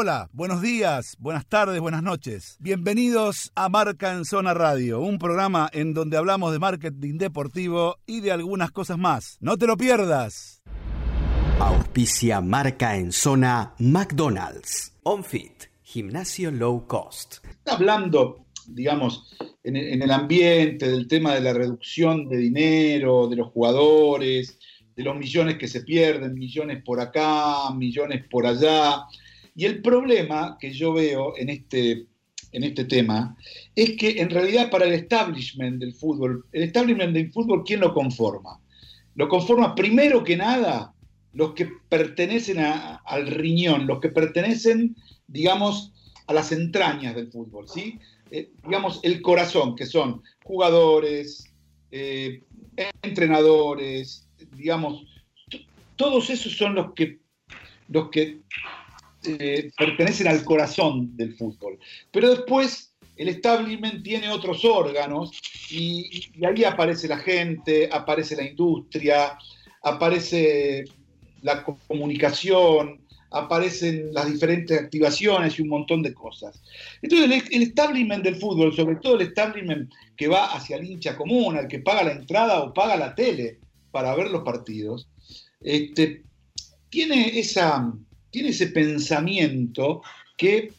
Hola, buenos días, buenas tardes, buenas noches. Bienvenidos a Marca en Zona Radio, un programa en donde hablamos de marketing deportivo y de algunas cosas más. No te lo pierdas. Auspicia Marca en Zona McDonald's. OnFit, gimnasio low cost. Hablando, digamos, en el ambiente del tema de la reducción de dinero, de los jugadores, de los millones que se pierden, millones por acá, millones por allá y el problema que yo veo en este, en este tema es que en realidad para el establishment del fútbol, el establishment del fútbol, ¿quién lo conforma? Lo conforma primero que nada los que pertenecen al riñón, los que pertenecen, digamos, a las entrañas del fútbol, ¿sí? Eh, digamos, el corazón, que son jugadores, eh, entrenadores, digamos, todos esos son los que, los que eh, pertenecen al corazón del fútbol. Pero después el establishment tiene otros órganos y, ahí aparece la gente, aparece la industria, aparece la comunicación, aparecen las diferentes activaciones y un montón de cosas. Entonces el, establishment del fútbol, sobre todo el establishment que va hacia el hincha común, al que paga la entrada o paga la tele para ver los partidos, este, tiene esa, tiene ese pensamiento que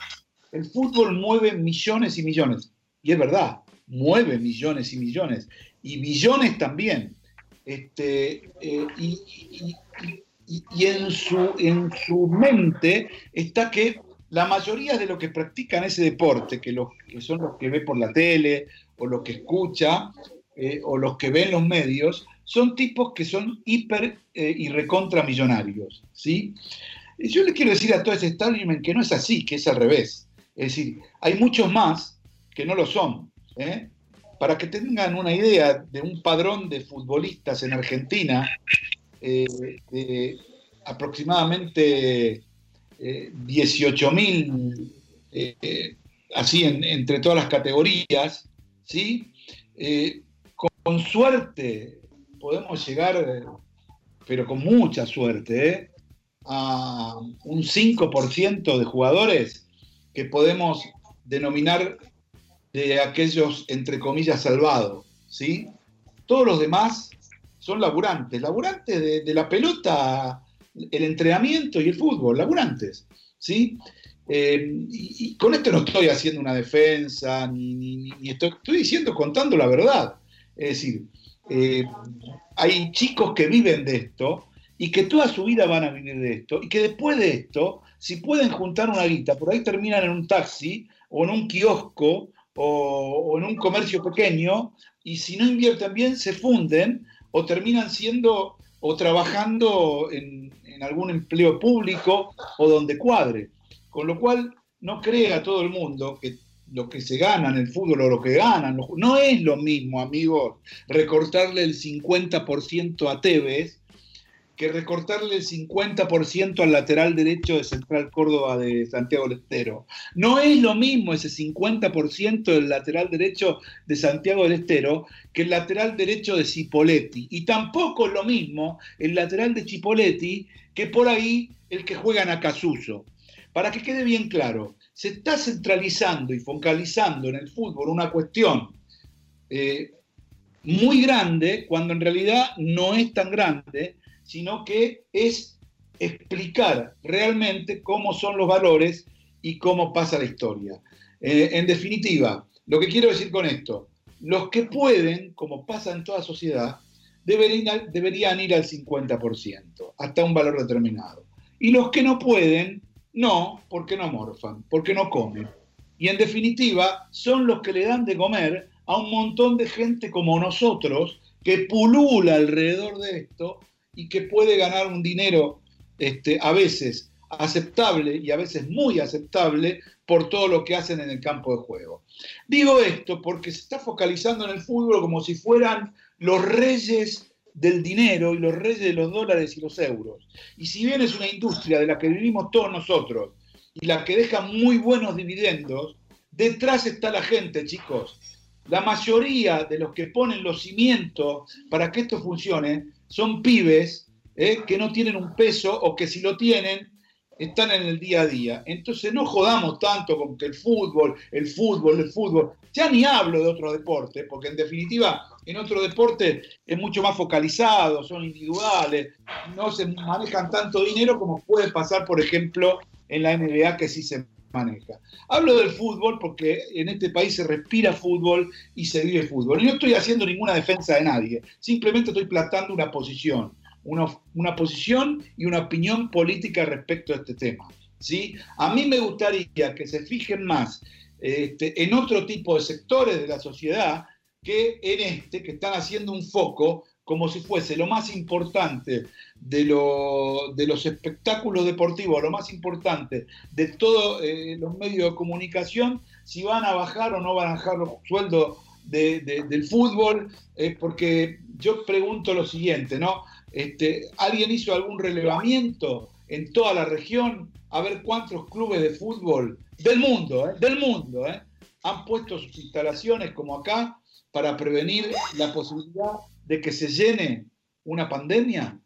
el fútbol mueve millones y millones. Y es verdad, mueve millones y millones. Y billones también. Este, eh, y, en, su, en su mente está que la mayoría de los que practican ese deporte, que, los, que son los que ve por la tele o los que escucha eh, o los que ven los medios, son tipos que son hiper eh, y recontra millonarios. ¿sí? Yo le quiero decir a todo ese establishment que no es así, que es al revés. Es decir, hay muchos más que no lo son. ¿eh? Para que tengan una idea de un padrón de futbolistas en Argentina, eh, de aproximadamente 18.000, eh, así entre todas las categorías, ¿sí? con suerte podemos llegar, pero con mucha suerte, a un 5% de jugadores que podemos denominar de aquellos, entre comillas, salvados, ¿sí? Todos los demás son laburantes, laburantes de, la pelota, el entrenamiento y el fútbol, laburantes, ¿sí? Eh, y, con esto no estoy haciendo una defensa, ni, estoy, diciendo, contando la verdad. Es decir, eh, hay chicos que viven de esto y que toda su vida van a vivir de esto, y que después de esto, si pueden juntar una guita, por ahí terminan en un taxi, o en un kiosco, o, en un comercio pequeño, y si no invierten bien, se funden, o terminan siendo, o trabajando en, en algún empleo público, o donde cuadre. Con lo cual, no crea todo el mundo que lo que se gana en el fútbol o lo que ganan, no es lo mismo, amigos, recortarle el 50% a Tevez que recortarle el 50% al lateral derecho de Central Córdoba de Santiago del Estero. No es lo mismo ese 50% del lateral derecho de Santiago del Estero que el lateral derecho de Cipoletti. Y tampoco es lo mismo el lateral de Cipoletti que por ahí el que juega en Acasuso. Para que quede bien claro, se está centralizando y focalizando en el fútbol una cuestión eh, muy grande cuando en realidad no es tan grande sino que es explicar realmente cómo son los valores y cómo pasa la historia. Eh, en definitiva, lo que quiero decir con esto, los que pueden, como pasa en toda sociedad, deberían, deberían ir al 50%, hasta un valor determinado. Y los que no pueden, no, porque no morfan, porque no comen. Y en definitiva, son los que le dan de comer a un montón de gente como nosotros, que pulula alrededor de esto y que puede ganar un dinero este, a veces aceptable y a veces muy aceptable por todo lo que hacen en el campo de juego. Digo esto porque se está focalizando en el fútbol como si fueran los reyes del dinero y los reyes de los dólares y los euros. Y si bien es una industria de la que vivimos todos nosotros y la que deja muy buenos dividendos, detrás está la gente, chicos. La mayoría de los que ponen los cimientos para que esto funcione son pibes eh, que no tienen un peso o que si lo tienen, están en el día a día. Entonces no jodamos tanto con que el fútbol, el fútbol, el fútbol. Ya ni hablo de otros deportes, porque en definitiva en otro deporte es mucho más focalizado, son individuales, no se manejan tanto dinero como puede pasar, por ejemplo, en la NBA que sí se maneja. Hablo del fútbol porque en este país se respira fútbol y se vive fútbol. Y no estoy haciendo ninguna defensa de nadie, simplemente estoy plantando una posición una, posición y una opinión política respecto a este tema. ¿sí? A mí me gustaría que se fijen más este, en otro tipo de sectores de la sociedad que en este, que están haciendo un foco como si fuese lo más importante de, los espectáculos deportivos, lo más importante de todos eh, los medios de comunicación, si van a bajar o no van a bajar los sueldos del fútbol, eh, porque yo pregunto lo siguiente, ¿no? Este, ¿Alguien hizo algún relevamiento en toda la región a ver cuántos clubes de fútbol del mundo, eh, del mundo, eh, han puesto sus instalaciones como acá para prevenir la posibilidad de que se llene una pandemia?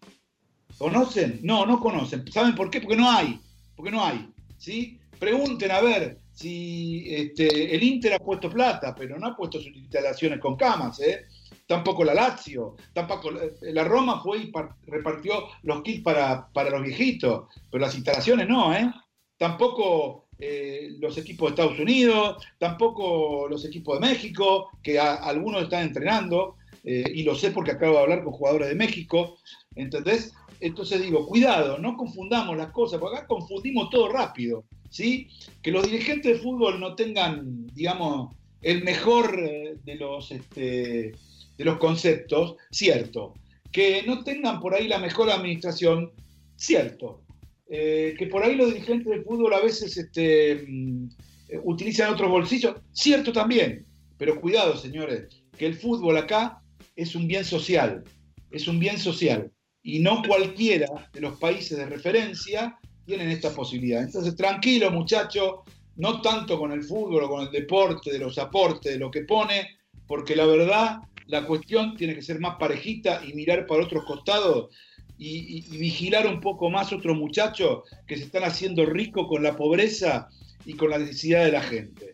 ¿Conocen? No, no conocen. ¿Saben por qué? Porque no hay. Porque no hay. ¿sí? Pregunten a ver si este, el Inter ha puesto plata, pero no ha puesto sus instalaciones con camas. ¿eh? tampoco la Lazio, tampoco eh, la Roma fue y repartió los kits para, los viejitos, pero las instalaciones no, ¿eh? Tampoco eh, los equipos de Estados Unidos, tampoco los equipos de México, que algunos están entrenando, eh, y lo sé porque acabo de hablar con jugadores de México, ¿entendés? Entonces digo, cuidado, no confundamos las cosas, porque acá confundimos todo rápido, ¿sí? Que los dirigentes de fútbol no tengan, digamos, el mejor de los... Este, de los conceptos, cierto. Que no tengan por ahí la mejor administración, cierto. Eh, que por ahí los dirigentes del fútbol a veces este, mm, utilizan otros bolsillos, cierto también. Pero cuidado, señores, que el fútbol acá es un bien social, es un bien social. Y no cualquiera de los países de referencia tienen esta posibilidad. Entonces, tranquilo, muchachos, no tanto con el fútbol o con el deporte, de los aportes, de lo que pone, porque la verdad la cuestión tiene que ser más parejita y mirar para otros costados y, vigilar un poco más otros muchachos que se están haciendo ricos con la pobreza y con la necesidad de la gente.